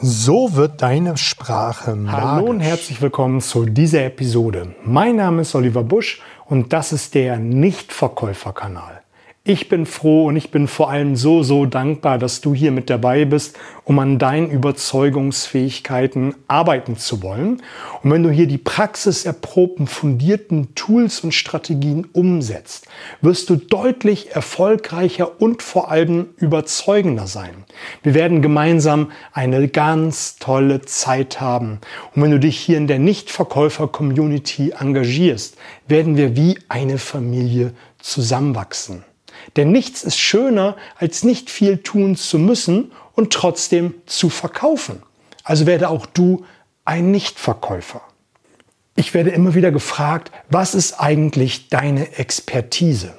So wird deine Sprache magisch. Hallo und herzlich willkommen zu dieser Episode. Mein Name ist Oliver Busch und das ist der Nichtverkäuferkanal. Ich bin froh und ich bin vor allem so, so dankbar, dass du hier mit dabei bist, um an deinen Überzeugungsfähigkeiten arbeiten zu wollen. Und wenn du hier die praxiserprobten, fundierten Tools und Strategien umsetzt, wirst du deutlich erfolgreicher und vor allem überzeugender sein. Wir werden gemeinsam eine ganz tolle Zeit haben. Und wenn du dich hier in der Nichtverkäufer-Community engagierst, werden wir wie eine Familie zusammenwachsen. Denn nichts ist schöner, als nicht viel tun zu müssen und trotzdem zu verkaufen. Also werde auch du ein Nichtverkäufer. Ich werde immer wieder gefragt, was ist eigentlich deine Expertise?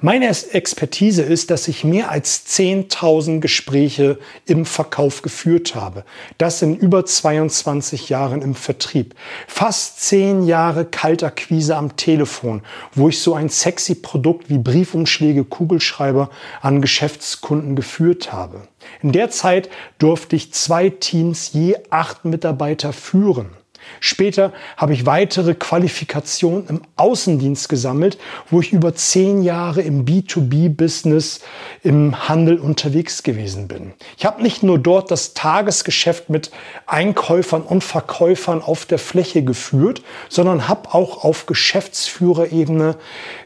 Meine Expertise ist, dass ich mehr als 10.000 Gespräche im Verkauf geführt habe. Das in über 22 Jahren im Vertrieb. Fast 10 Jahre Kaltakquise am Telefon, wo ich so ein sexy Produkt wie Briefumschläge, Kugelschreiber an Geschäftskunden geführt habe. In der Zeit durfte ich zwei Teams je acht Mitarbeiter führen. Später habe ich weitere Qualifikationen im Außendienst gesammelt, wo ich über zehn Jahre im B2B-Business im Handel unterwegs gewesen bin. Ich habe nicht nur dort das Tagesgeschäft mit Einkäufern und Verkäufern auf der Fläche geführt, sondern habe auch auf Geschäftsführerebene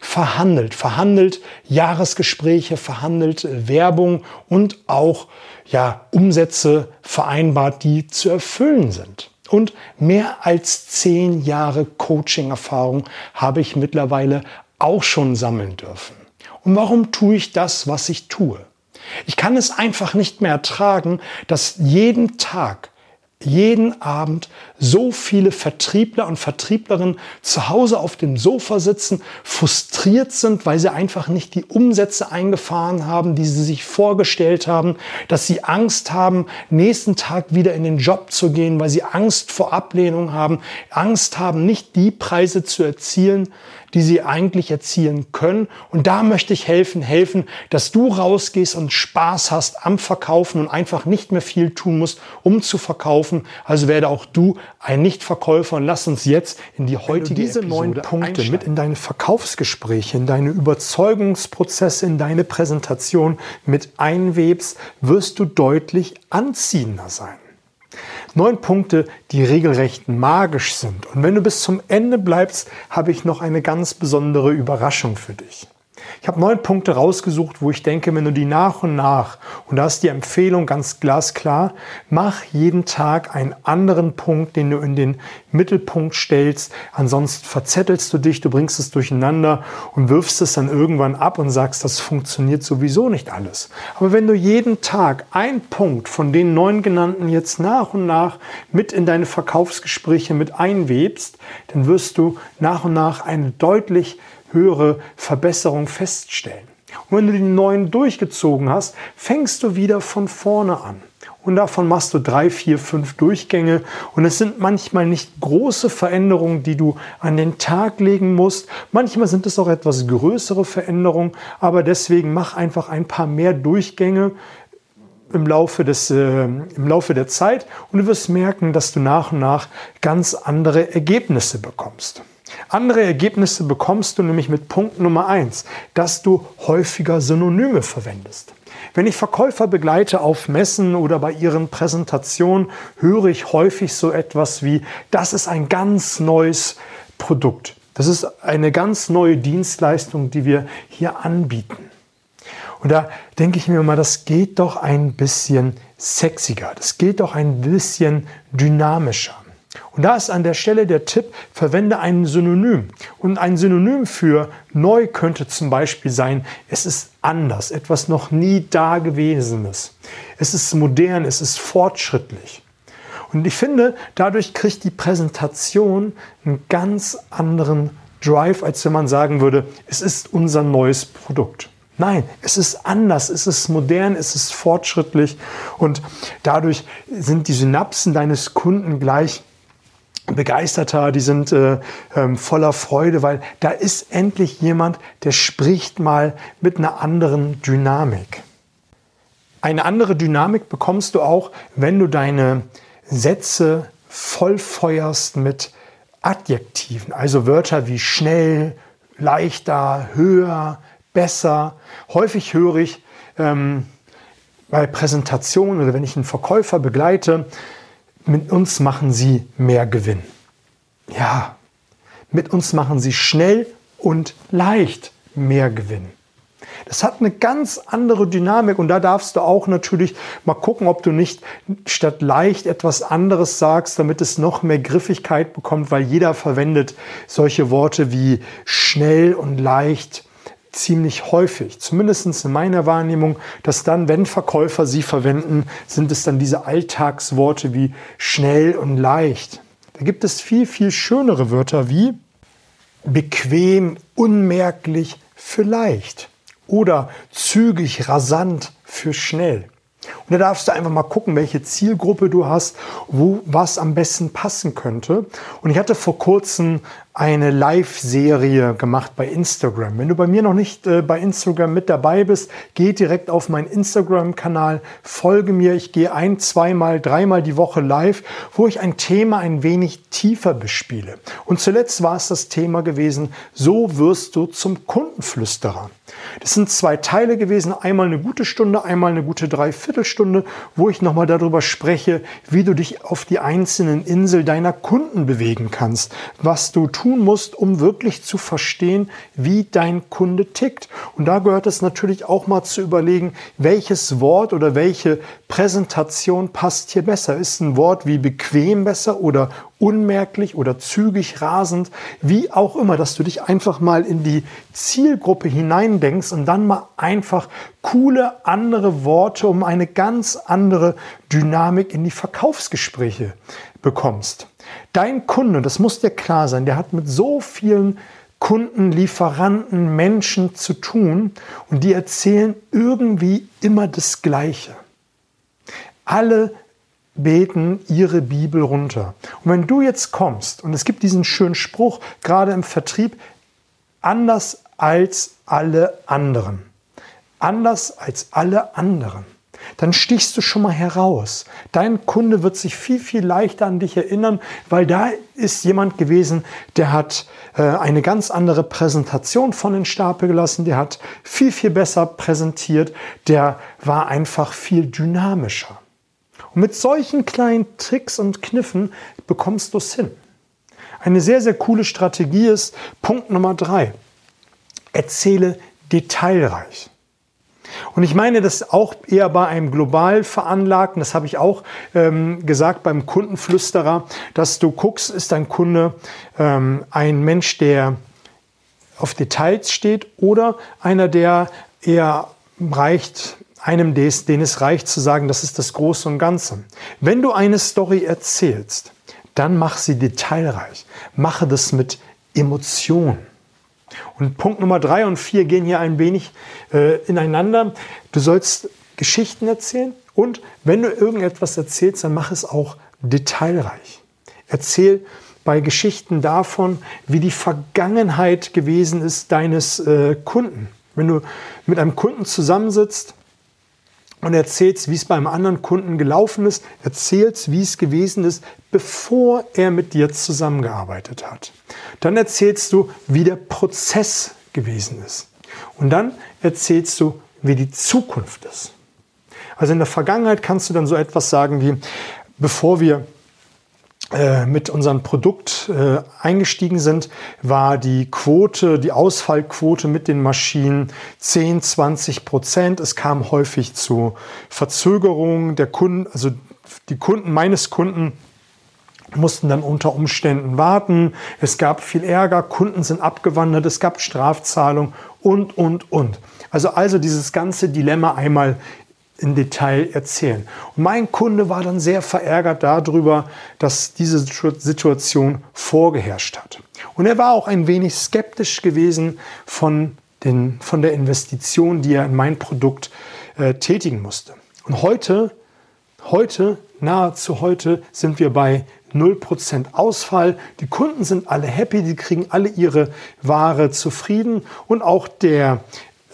verhandelt. Verhandelt Jahresgespräche, verhandelt Werbung und auch ja, Umsätze vereinbart, die zu erfüllen sind. Und mehr als zehn Jahre Coaching-Erfahrung habe ich mittlerweile auch schon sammeln dürfen. Und warum tue ich das, was ich tue? Ich kann es einfach nicht mehr ertragen, dass jeden Tag jeden Abend so viele Vertriebler und Vertrieblerinnen zu Hause auf dem Sofa sitzen, frustriert sind, weil sie einfach nicht die Umsätze eingefahren haben, die sie sich vorgestellt haben, dass sie Angst haben, nächsten Tag wieder in den Job zu gehen, weil sie Angst vor Ablehnung haben, Angst haben, nicht die Preise zu erzielen, die sie eigentlich erzielen können. Und da möchte ich helfen, helfen, dass du rausgehst und Spaß hast am Verkaufen und einfach nicht mehr viel tun musst, um zu verkaufen. Also werde auch du ein Nichtverkäufer und lass uns jetzt in die heutige Wenn du diese Episode neun Punkte mit in deine Verkaufsgespräche, in deine Überzeugungsprozesse, in deine Präsentation mit einwebst, wirst du deutlich anziehender sein. Neun Punkte, die regelrecht magisch sind. Und wenn du bis zum Ende bleibst, habe ich noch eine ganz besondere Überraschung für dich. Ich habe neun Punkte rausgesucht, wo ich denke, wenn du die nach und nach, und da ist die Empfehlung ganz glasklar, mach jeden Tag einen anderen Punkt, den du in den Mittelpunkt stellst. Ansonsten verzettelst du dich, du bringst es durcheinander und wirfst es dann irgendwann ab und sagst, das funktioniert sowieso nicht alles. Aber wenn du jeden Tag einen Punkt von den neun genannten jetzt nach und nach mit in deine Verkaufsgespräche mit einwebst, dann wirst du nach und nach eine deutlich höhere Verbesserung feststellen. Und wenn du die neuen durchgezogen hast, fängst du wieder von vorne an. Und davon machst du drei, vier, fünf Durchgänge. Und es sind manchmal nicht große Veränderungen, die du an den Tag legen musst. Manchmal sind es auch etwas größere Veränderungen. Aber deswegen mach einfach ein paar mehr Durchgänge im Laufe, des, äh, im Laufe der Zeit. Und du wirst merken, dass du nach und nach ganz andere Ergebnisse bekommst. Andere Ergebnisse bekommst du nämlich mit Punkt Nummer eins, dass du häufiger Synonyme verwendest. Wenn ich Verkäufer begleite auf Messen oder bei ihren Präsentationen, höre ich häufig so etwas wie, das ist ein ganz neues Produkt. Das ist eine ganz neue Dienstleistung, die wir hier anbieten. Und da denke ich mir mal, das geht doch ein bisschen sexiger, das geht doch ein bisschen dynamischer. Und da ist an der Stelle der Tipp, verwende ein Synonym. Und ein Synonym für neu könnte zum Beispiel sein, es ist anders, etwas noch nie Dagewesenes. Es ist modern, es ist fortschrittlich. Und ich finde, dadurch kriegt die Präsentation einen ganz anderen Drive, als wenn man sagen würde, es ist unser neues Produkt. Nein, es ist anders, es ist modern, es ist fortschrittlich und dadurch sind die Synapsen deines Kunden gleich begeisterter, die sind äh, ähm, voller Freude, weil da ist endlich jemand, der spricht mal mit einer anderen Dynamik. Eine andere Dynamik bekommst du auch, wenn du deine Sätze vollfeuerst mit Adjektiven, also Wörter wie schnell, leichter, höher, besser. Häufig höre ich ähm, bei Präsentationen oder wenn ich einen Verkäufer begleite, mit uns machen sie mehr Gewinn. Ja, mit uns machen sie schnell und leicht mehr Gewinn. Das hat eine ganz andere Dynamik und da darfst du auch natürlich mal gucken, ob du nicht statt leicht etwas anderes sagst, damit es noch mehr Griffigkeit bekommt, weil jeder verwendet solche Worte wie schnell und leicht ziemlich häufig, zumindest in meiner Wahrnehmung, dass dann, wenn Verkäufer sie verwenden, sind es dann diese Alltagsworte wie schnell und leicht. Da gibt es viel, viel schönere Wörter wie bequem, unmerklich, vielleicht oder zügig, rasant für schnell. Und da darfst du einfach mal gucken, welche Zielgruppe du hast, wo was am besten passen könnte. Und ich hatte vor kurzem eine Live-Serie gemacht bei Instagram. Wenn du bei mir noch nicht äh, bei Instagram mit dabei bist, geh direkt auf meinen Instagram-Kanal, folge mir. Ich gehe ein, zweimal, dreimal die Woche live, wo ich ein Thema ein wenig tiefer bespiele. Und zuletzt war es das Thema gewesen, so wirst du zum Kundenflüsterer. Das sind zwei Teile gewesen, einmal eine gute Stunde, einmal eine gute Dreiviertelstunde, wo ich nochmal darüber spreche, wie du dich auf die einzelnen Insel deiner Kunden bewegen kannst, was du tun musst, um wirklich zu verstehen, wie dein Kunde tickt. Und da gehört es natürlich auch mal zu überlegen, welches Wort oder welche Präsentation passt hier besser. Ist ein Wort wie bequem besser oder unmerklich oder zügig rasend, wie auch immer, dass du dich einfach mal in die Zielgruppe hineindenkst und dann mal einfach coole andere Worte um eine ganz andere Dynamik in die Verkaufsgespräche bekommst. Dein Kunde, das muss dir klar sein, der hat mit so vielen Kunden, Lieferanten, Menschen zu tun und die erzählen irgendwie immer das Gleiche. Alle beten ihre Bibel runter. Und wenn du jetzt kommst, und es gibt diesen schönen Spruch, gerade im Vertrieb, anders als alle anderen. Anders als alle anderen. Dann stichst du schon mal heraus. Dein Kunde wird sich viel, viel leichter an dich erinnern, weil da ist jemand gewesen, der hat äh, eine ganz andere Präsentation von den Stapel gelassen, der hat viel, viel besser präsentiert, der war einfach viel dynamischer. Und mit solchen kleinen Tricks und Kniffen bekommst du es hin. Eine sehr, sehr coole Strategie ist Punkt Nummer drei. Erzähle detailreich. Und ich meine das auch eher bei einem global veranlagten, das habe ich auch ähm, gesagt beim Kundenflüsterer, dass du guckst, ist dein Kunde ähm, ein Mensch, der auf Details steht oder einer, der eher reicht einem, den es reicht zu sagen, das ist das Große und Ganze. Wenn du eine Story erzählst, dann mach sie detailreich. Mache das mit Emotion. Und Punkt Nummer drei und vier gehen hier ein wenig äh, ineinander. Du sollst Geschichten erzählen und wenn du irgendetwas erzählst, dann mach es auch detailreich. Erzähl bei Geschichten davon, wie die Vergangenheit gewesen ist deines äh, Kunden. Wenn du mit einem Kunden zusammensitzt und erzählst, wie es beim anderen Kunden gelaufen ist, erzählst, wie es gewesen ist, bevor er mit dir zusammengearbeitet hat. Dann erzählst du, wie der Prozess gewesen ist. Und dann erzählst du, wie die Zukunft ist. Also in der Vergangenheit kannst du dann so etwas sagen wie, bevor wir mit unserem Produkt äh, eingestiegen sind, war die Quote, die Ausfallquote mit den Maschinen 10, 20 Prozent. Es kam häufig zu Verzögerungen der Kunden, also die Kunden meines Kunden mussten dann unter Umständen warten. Es gab viel Ärger, Kunden sind abgewandert, es gab Strafzahlung und, und, und. Also, also dieses ganze Dilemma einmal in Detail erzählen. Und mein Kunde war dann sehr verärgert darüber, dass diese Situation vorgeherrscht hat. Und er war auch ein wenig skeptisch gewesen von, den, von der Investition, die er in mein Produkt äh, tätigen musste. Und heute, heute, nahezu heute, sind wir bei 0% Ausfall. Die Kunden sind alle happy, die kriegen alle ihre Ware zufrieden und auch der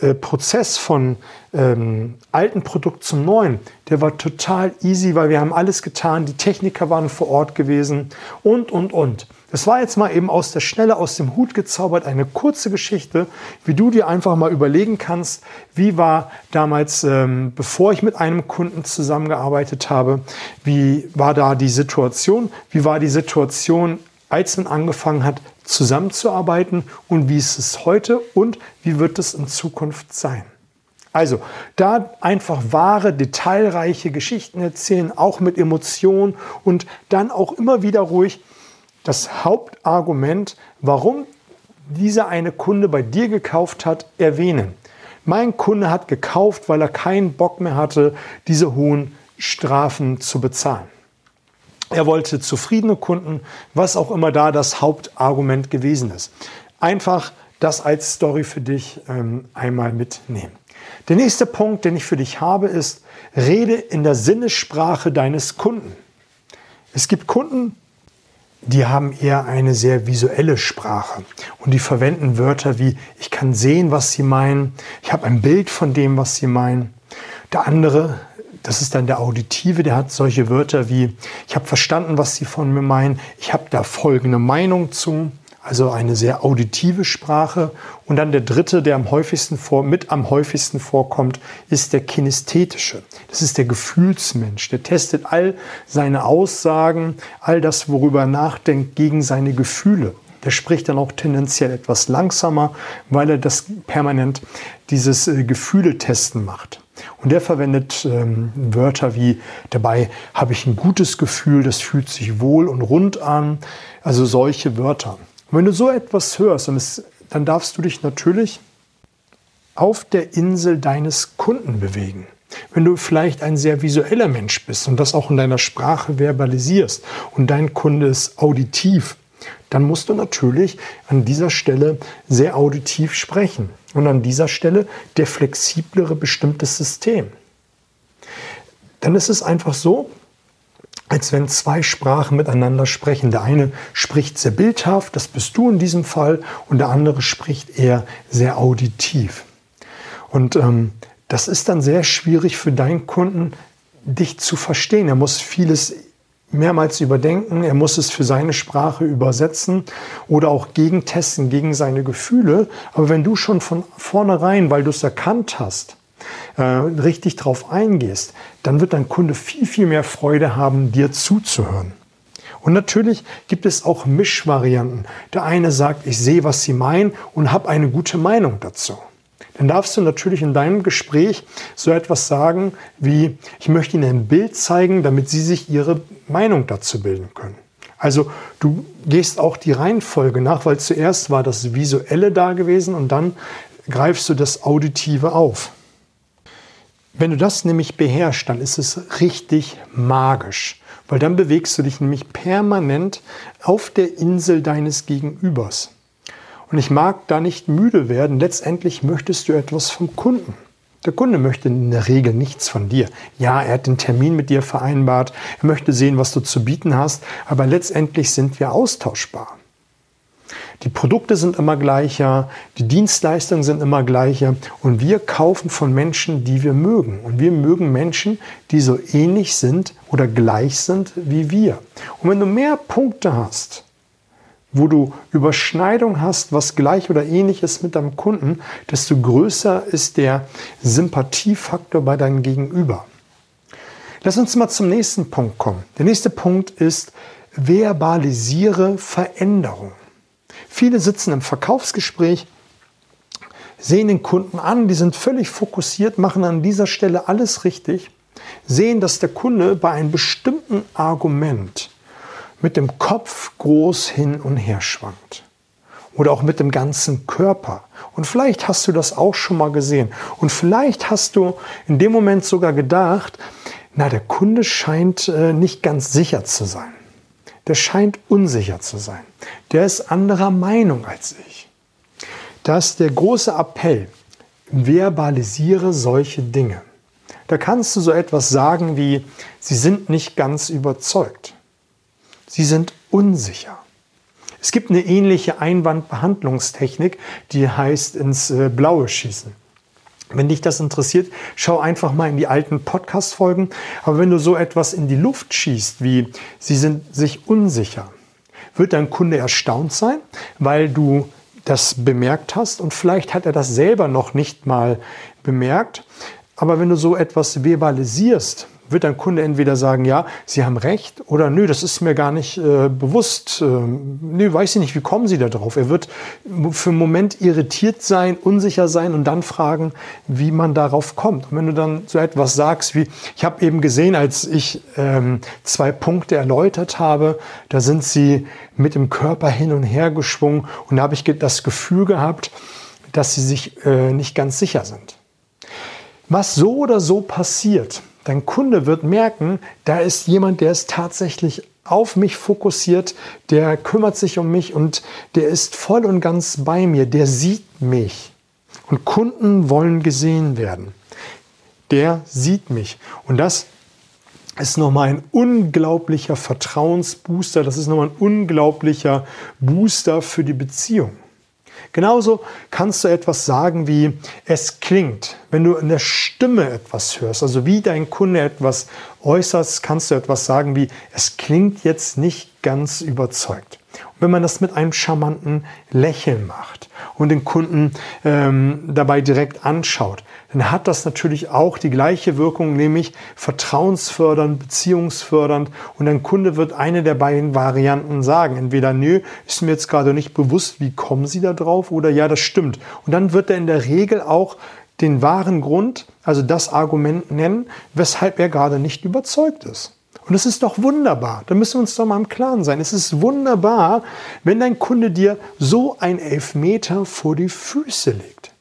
äh, Prozess von ähm, alten Produkt zum neuen, der war total easy, weil wir haben alles getan, die Techniker waren vor Ort gewesen und, und, und. Das war jetzt mal eben aus der Schnelle, aus dem Hut gezaubert, eine kurze Geschichte, wie du dir einfach mal überlegen kannst, wie war damals, ähm, bevor ich mit einem Kunden zusammengearbeitet habe, wie war da die Situation, wie war die Situation, als man angefangen hat, zusammenzuarbeiten und wie ist es heute und wie wird es in Zukunft sein. Also da einfach wahre, detailreiche Geschichten erzählen, auch mit Emotionen und dann auch immer wieder ruhig das Hauptargument, warum dieser eine Kunde bei dir gekauft hat, erwähnen. Mein Kunde hat gekauft, weil er keinen Bock mehr hatte, diese hohen Strafen zu bezahlen. Er wollte zufriedene Kunden, was auch immer da das Hauptargument gewesen ist. Einfach das als Story für dich ähm, einmal mitnehmen. Der nächste Punkt, den ich für dich habe, ist, rede in der Sinnesprache deines Kunden. Es gibt Kunden, die haben eher eine sehr visuelle Sprache und die verwenden Wörter wie ich kann sehen, was sie meinen, ich habe ein Bild von dem, was sie meinen. Der andere das ist dann der Auditive, der hat solche Wörter wie, ich habe verstanden, was Sie von mir meinen, ich habe da folgende Meinung zu, also eine sehr auditive Sprache. Und dann der dritte, der am häufigsten vor, mit am häufigsten vorkommt, ist der kinesthetische. Das ist der Gefühlsmensch. Der testet all seine Aussagen, all das, worüber er nachdenkt, gegen seine Gefühle. Der spricht dann auch tendenziell etwas langsamer, weil er das permanent dieses äh, Gefühle-Testen macht. Und der verwendet ähm, Wörter wie, dabei habe ich ein gutes Gefühl, das fühlt sich wohl und rund an. Also solche Wörter. Und wenn du so etwas hörst, es, dann darfst du dich natürlich auf der Insel deines Kunden bewegen. Wenn du vielleicht ein sehr visueller Mensch bist und das auch in deiner Sprache verbalisierst und dein Kunde ist auditiv, dann musst du natürlich an dieser Stelle sehr auditiv sprechen. Und an dieser Stelle der flexiblere bestimmte System. Dann ist es einfach so, als wenn zwei Sprachen miteinander sprechen. Der eine spricht sehr bildhaft, das bist du in diesem Fall, und der andere spricht eher sehr auditiv. Und ähm, das ist dann sehr schwierig für deinen Kunden, dich zu verstehen. Er muss vieles mehrmals überdenken, er muss es für seine Sprache übersetzen oder auch gegentesten gegen seine Gefühle. Aber wenn du schon von vornherein, weil du es erkannt hast, äh, richtig drauf eingehst, dann wird dein Kunde viel, viel mehr Freude haben, dir zuzuhören. Und natürlich gibt es auch Mischvarianten. Der eine sagt, ich sehe, was Sie meinen und habe eine gute Meinung dazu dann darfst du natürlich in deinem Gespräch so etwas sagen wie, ich möchte Ihnen ein Bild zeigen, damit Sie sich Ihre Meinung dazu bilden können. Also du gehst auch die Reihenfolge nach, weil zuerst war das Visuelle da gewesen und dann greifst du das Auditive auf. Wenn du das nämlich beherrschst, dann ist es richtig magisch, weil dann bewegst du dich nämlich permanent auf der Insel deines Gegenübers. Und ich mag da nicht müde werden. Letztendlich möchtest du etwas vom Kunden. Der Kunde möchte in der Regel nichts von dir. Ja, er hat den Termin mit dir vereinbart, er möchte sehen, was du zu bieten hast, aber letztendlich sind wir austauschbar. Die Produkte sind immer gleicher, die Dienstleistungen sind immer gleicher und wir kaufen von Menschen, die wir mögen. Und wir mögen Menschen, die so ähnlich sind oder gleich sind wie wir. Und wenn du mehr Punkte hast, wo du Überschneidung hast, was gleich oder ähnlich ist mit deinem Kunden, desto größer ist der Sympathiefaktor bei deinem Gegenüber. Lass uns mal zum nächsten Punkt kommen. Der nächste Punkt ist, verbalisiere Veränderung. Viele sitzen im Verkaufsgespräch, sehen den Kunden an, die sind völlig fokussiert, machen an dieser Stelle alles richtig, sehen, dass der Kunde bei einem bestimmten Argument mit dem Kopf groß hin und her schwankt. Oder auch mit dem ganzen Körper. Und vielleicht hast du das auch schon mal gesehen. Und vielleicht hast du in dem Moment sogar gedacht, na, der Kunde scheint äh, nicht ganz sicher zu sein. Der scheint unsicher zu sein. Der ist anderer Meinung als ich. Das ist der große Appell. Verbalisiere solche Dinge. Da kannst du so etwas sagen wie, sie sind nicht ganz überzeugt. Sie sind unsicher. Es gibt eine ähnliche Einwandbehandlungstechnik, die heißt ins äh, Blaue schießen. Wenn dich das interessiert, schau einfach mal in die alten Podcast-Folgen. Aber wenn du so etwas in die Luft schießt, wie sie sind sich unsicher, wird dein Kunde erstaunt sein, weil du das bemerkt hast und vielleicht hat er das selber noch nicht mal bemerkt. Aber wenn du so etwas verbalisierst, wird dein Kunde entweder sagen, ja, Sie haben recht oder nö, das ist mir gar nicht äh, bewusst. Äh, nö, weiß ich nicht, wie kommen Sie da drauf? Er wird für einen Moment irritiert sein, unsicher sein und dann fragen, wie man darauf kommt. Und wenn du dann so etwas sagst wie, ich habe eben gesehen, als ich ähm, zwei Punkte erläutert habe, da sind Sie mit dem Körper hin und her geschwungen und da habe ich das Gefühl gehabt, dass Sie sich äh, nicht ganz sicher sind. Was so oder so passiert, Dein Kunde wird merken, da ist jemand, der ist tatsächlich auf mich fokussiert, der kümmert sich um mich und der ist voll und ganz bei mir, der sieht mich. Und Kunden wollen gesehen werden. Der sieht mich. Und das ist nochmal ein unglaublicher Vertrauensbooster, das ist nochmal ein unglaublicher Booster für die Beziehung. Genauso kannst du etwas sagen wie es klingt. Wenn du in der Stimme etwas hörst, also wie dein Kunde etwas äußert, kannst du etwas sagen wie es klingt jetzt nicht ganz überzeugt. Wenn man das mit einem charmanten Lächeln macht und den Kunden ähm, dabei direkt anschaut, dann hat das natürlich auch die gleiche Wirkung, nämlich vertrauensfördernd, beziehungsfördernd. Und ein Kunde wird eine der beiden Varianten sagen. Entweder, nö, ist mir jetzt gerade nicht bewusst, wie kommen Sie da drauf? Oder ja, das stimmt. Und dann wird er in der Regel auch den wahren Grund, also das Argument nennen, weshalb er gerade nicht überzeugt ist. Und es ist doch wunderbar. Da müssen wir uns doch mal im Klaren sein. Es ist wunderbar, wenn dein Kunde dir so ein Elfmeter vor die Füße legt.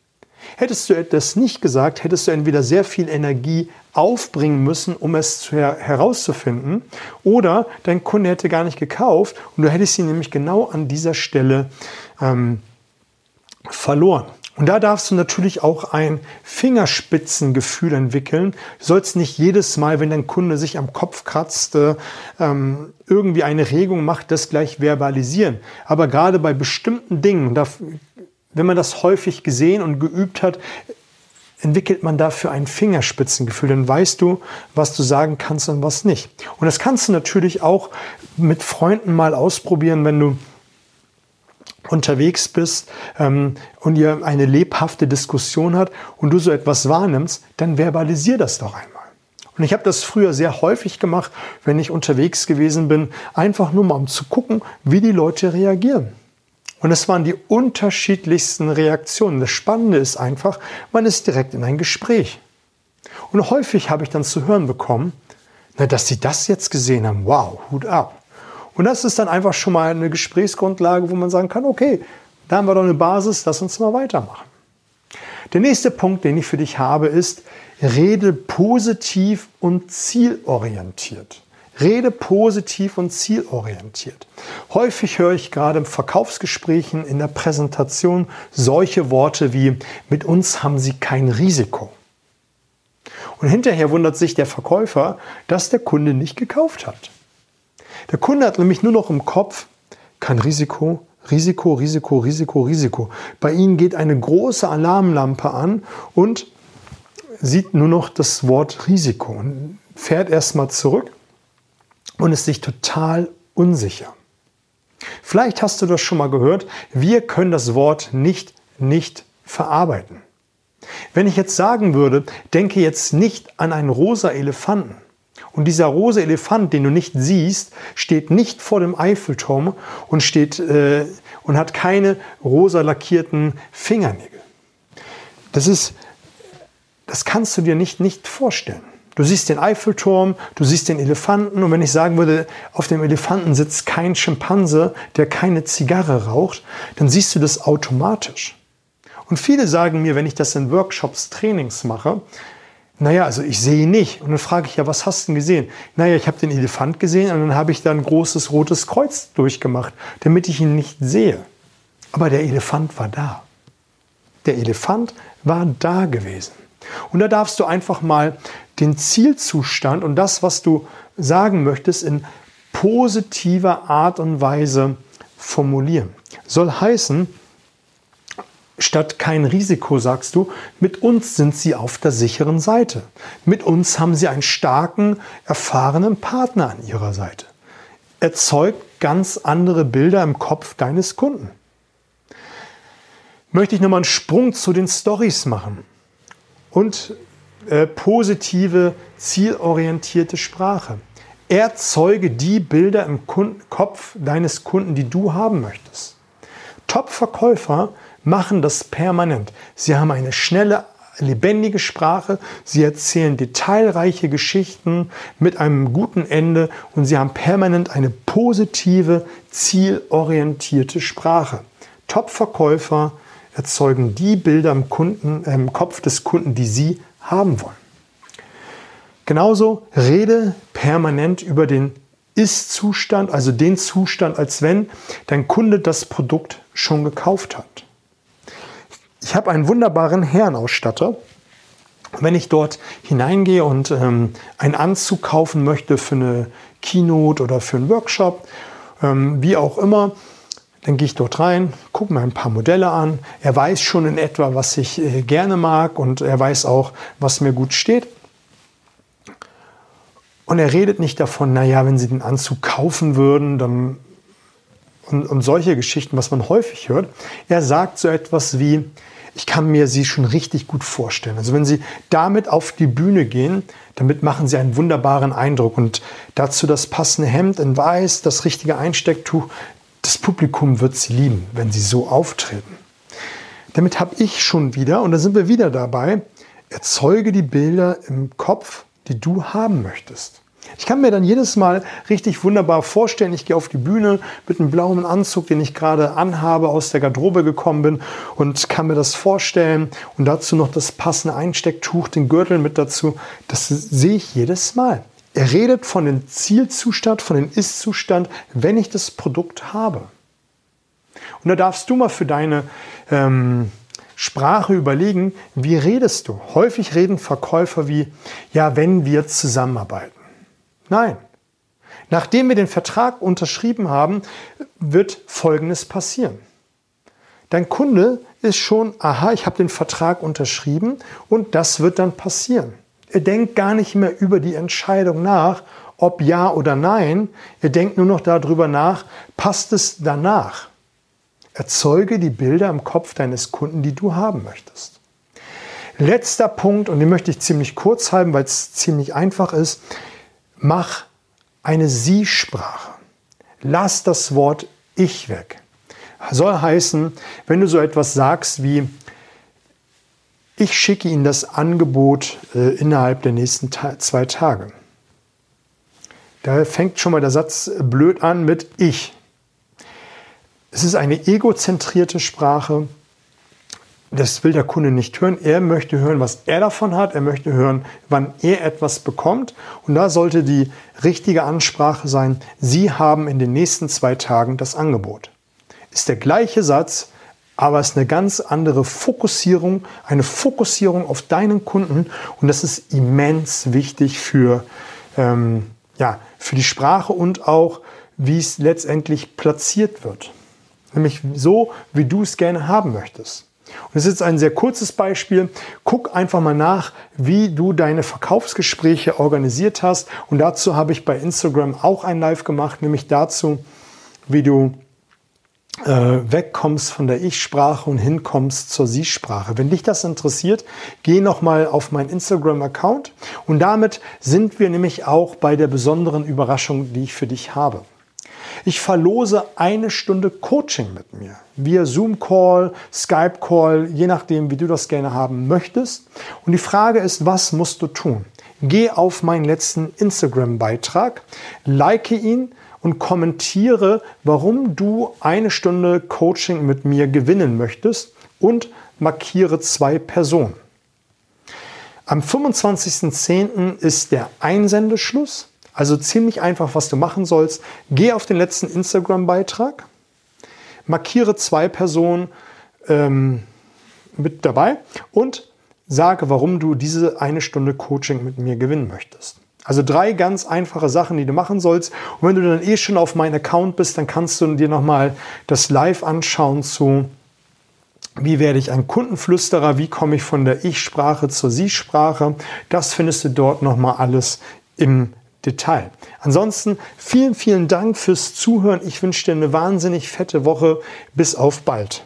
Hättest du das nicht gesagt, hättest du entweder sehr viel Energie aufbringen müssen, um es herauszufinden, oder dein Kunde hätte gar nicht gekauft und du hättest ihn nämlich genau an dieser Stelle ähm, verloren. Und da darfst du natürlich auch ein Fingerspitzengefühl entwickeln. Du sollst nicht jedes Mal, wenn dein Kunde sich am Kopf kratzt, äh, ähm, irgendwie eine Regung macht, das gleich verbalisieren. Aber gerade bei bestimmten Dingen, wenn man das häufig gesehen und geübt hat, entwickelt man dafür ein Fingerspitzengefühl. Dann weißt du, was du sagen kannst und was nicht. Und das kannst du natürlich auch mit Freunden mal ausprobieren, wenn du unterwegs bist ähm, und ihr eine lebhafte Diskussion hat und du so etwas wahrnimmst, dann verbalisier das doch einmal. Und ich habe das früher sehr häufig gemacht, wenn ich unterwegs gewesen bin, einfach nur mal um zu gucken, wie die Leute reagieren. Und es waren die unterschiedlichsten Reaktionen. Das Spannende ist einfach, man ist direkt in ein Gespräch. Und häufig habe ich dann zu hören bekommen, na, dass sie das jetzt gesehen haben. Wow, Hut ab. Und das ist dann einfach schon mal eine Gesprächsgrundlage, wo man sagen kann, okay, da haben wir doch eine Basis, lass uns mal weitermachen. Der nächste Punkt, den ich für dich habe, ist, rede positiv und zielorientiert. Rede positiv und zielorientiert. Häufig höre ich gerade im Verkaufsgesprächen, in der Präsentation solche Worte wie, mit uns haben Sie kein Risiko. Und hinterher wundert sich der Verkäufer, dass der Kunde nicht gekauft hat. Der Kunde hat nämlich nur noch im Kopf, kein Risiko, Risiko, Risiko, Risiko, Risiko. Bei Ihnen geht eine große Alarmlampe an und sieht nur noch das Wort Risiko und fährt erstmal zurück und ist sich total unsicher. Vielleicht hast du das schon mal gehört, wir können das Wort nicht nicht verarbeiten. Wenn ich jetzt sagen würde, denke jetzt nicht an einen rosa Elefanten. Und dieser rosa Elefant, den du nicht siehst, steht nicht vor dem Eiffelturm und, steht, äh, und hat keine rosa lackierten Fingernägel. Das, ist, das kannst du dir nicht, nicht vorstellen. Du siehst den Eiffelturm, du siehst den Elefanten und wenn ich sagen würde, auf dem Elefanten sitzt kein Schimpanse, der keine Zigarre raucht, dann siehst du das automatisch. Und viele sagen mir, wenn ich das in Workshops, Trainings mache, naja, also ich sehe ihn nicht. Und dann frage ich ja, was hast du denn gesehen? Naja, ich habe den Elefant gesehen und dann habe ich da ein großes rotes Kreuz durchgemacht, damit ich ihn nicht sehe. Aber der Elefant war da. Der Elefant war da gewesen. Und da darfst du einfach mal den Zielzustand und das, was du sagen möchtest, in positiver Art und Weise formulieren. Soll heißen, Statt kein Risiko sagst du, mit uns sind sie auf der sicheren Seite. Mit uns haben sie einen starken, erfahrenen Partner an ihrer Seite. Erzeugt ganz andere Bilder im Kopf deines Kunden. Möchte ich nochmal einen Sprung zu den Stories machen und äh, positive, zielorientierte Sprache. Erzeuge die Bilder im Kunden, Kopf deines Kunden, die du haben möchtest. Top-Verkäufer machen das permanent. Sie haben eine schnelle, lebendige Sprache, sie erzählen detailreiche Geschichten mit einem guten Ende und sie haben permanent eine positive, zielorientierte Sprache. Top-Verkäufer erzeugen die Bilder im, Kunden, äh, im Kopf des Kunden, die sie haben wollen. Genauso rede permanent über den Ist-Zustand, also den Zustand, als wenn dein Kunde das Produkt schon gekauft hat. Ich habe einen wunderbaren Herrenausstatter. Wenn ich dort hineingehe und ähm, einen Anzug kaufen möchte für eine Keynote oder für einen Workshop, ähm, wie auch immer, dann gehe ich dort rein, gucke mir ein paar Modelle an. Er weiß schon in etwa, was ich äh, gerne mag und er weiß auch, was mir gut steht. Und er redet nicht davon, naja, wenn Sie den Anzug kaufen würden, dann und, und solche Geschichten, was man häufig hört. Er sagt so etwas wie, ich kann mir sie schon richtig gut vorstellen. Also wenn Sie damit auf die Bühne gehen, damit machen Sie einen wunderbaren Eindruck und dazu das passende Hemd in Weiß, das richtige Einstecktuch. Das Publikum wird Sie lieben, wenn Sie so auftreten. Damit habe ich schon wieder, und da sind wir wieder dabei, erzeuge die Bilder im Kopf, die du haben möchtest. Ich kann mir dann jedes Mal richtig wunderbar vorstellen, ich gehe auf die Bühne mit einem blauen Anzug, den ich gerade anhabe, aus der Garderobe gekommen bin und kann mir das vorstellen und dazu noch das passende Einstecktuch, den Gürtel mit dazu. Das sehe ich jedes Mal. Er redet von dem Zielzustand, von dem Ist-Zustand, wenn ich das Produkt habe. Und da darfst du mal für deine ähm, Sprache überlegen, wie redest du? Häufig reden Verkäufer wie, ja, wenn wir zusammenarbeiten. Nein. Nachdem wir den Vertrag unterschrieben haben, wird Folgendes passieren. Dein Kunde ist schon, aha, ich habe den Vertrag unterschrieben und das wird dann passieren. Er denkt gar nicht mehr über die Entscheidung nach, ob ja oder nein. Er denkt nur noch darüber nach, passt es danach. Erzeuge die Bilder im Kopf deines Kunden, die du haben möchtest. Letzter Punkt, und den möchte ich ziemlich kurz halten, weil es ziemlich einfach ist. Mach eine Sie-Sprache. Lass das Wort Ich weg. Soll heißen, wenn du so etwas sagst wie, ich schicke Ihnen das Angebot äh, innerhalb der nächsten ta zwei Tage. Da fängt schon mal der Satz blöd an mit Ich. Es ist eine egozentrierte Sprache. Das will der Kunde nicht hören. Er möchte hören, was er davon hat. Er möchte hören, wann er etwas bekommt. Und da sollte die richtige Ansprache sein, Sie haben in den nächsten zwei Tagen das Angebot. Ist der gleiche Satz, aber ist eine ganz andere Fokussierung, eine Fokussierung auf deinen Kunden. Und das ist immens wichtig für, ähm, ja, für die Sprache und auch, wie es letztendlich platziert wird. Nämlich so, wie du es gerne haben möchtest. Und das ist jetzt ein sehr kurzes Beispiel. Guck einfach mal nach, wie du deine Verkaufsgespräche organisiert hast. Und dazu habe ich bei Instagram auch ein Live gemacht, nämlich dazu, wie du äh, wegkommst von der Ich-Sprache und hinkommst zur Sie-Sprache. Wenn dich das interessiert, geh nochmal auf meinen Instagram-Account. Und damit sind wir nämlich auch bei der besonderen Überraschung, die ich für dich habe. Ich verlose eine Stunde Coaching mit mir. Via Zoom-Call, Skype-Call, je nachdem, wie du das gerne haben möchtest. Und die Frage ist, was musst du tun? Geh auf meinen letzten Instagram-Beitrag, like ihn und kommentiere, warum du eine Stunde Coaching mit mir gewinnen möchtest und markiere zwei Personen. Am 25.10. ist der Einsendeschluss. Also ziemlich einfach, was du machen sollst. Geh auf den letzten Instagram-Beitrag, markiere zwei Personen ähm, mit dabei und sage, warum du diese eine Stunde Coaching mit mir gewinnen möchtest. Also drei ganz einfache Sachen, die du machen sollst. Und wenn du dann eh schon auf meinem Account bist, dann kannst du dir nochmal das Live anschauen zu wie werde ich ein Kundenflüsterer? Wie komme ich von der Ich-Sprache zur Sie-Sprache? Das findest du dort nochmal alles im Detail. Ansonsten vielen, vielen Dank fürs Zuhören. Ich wünsche dir eine wahnsinnig fette Woche. Bis auf bald.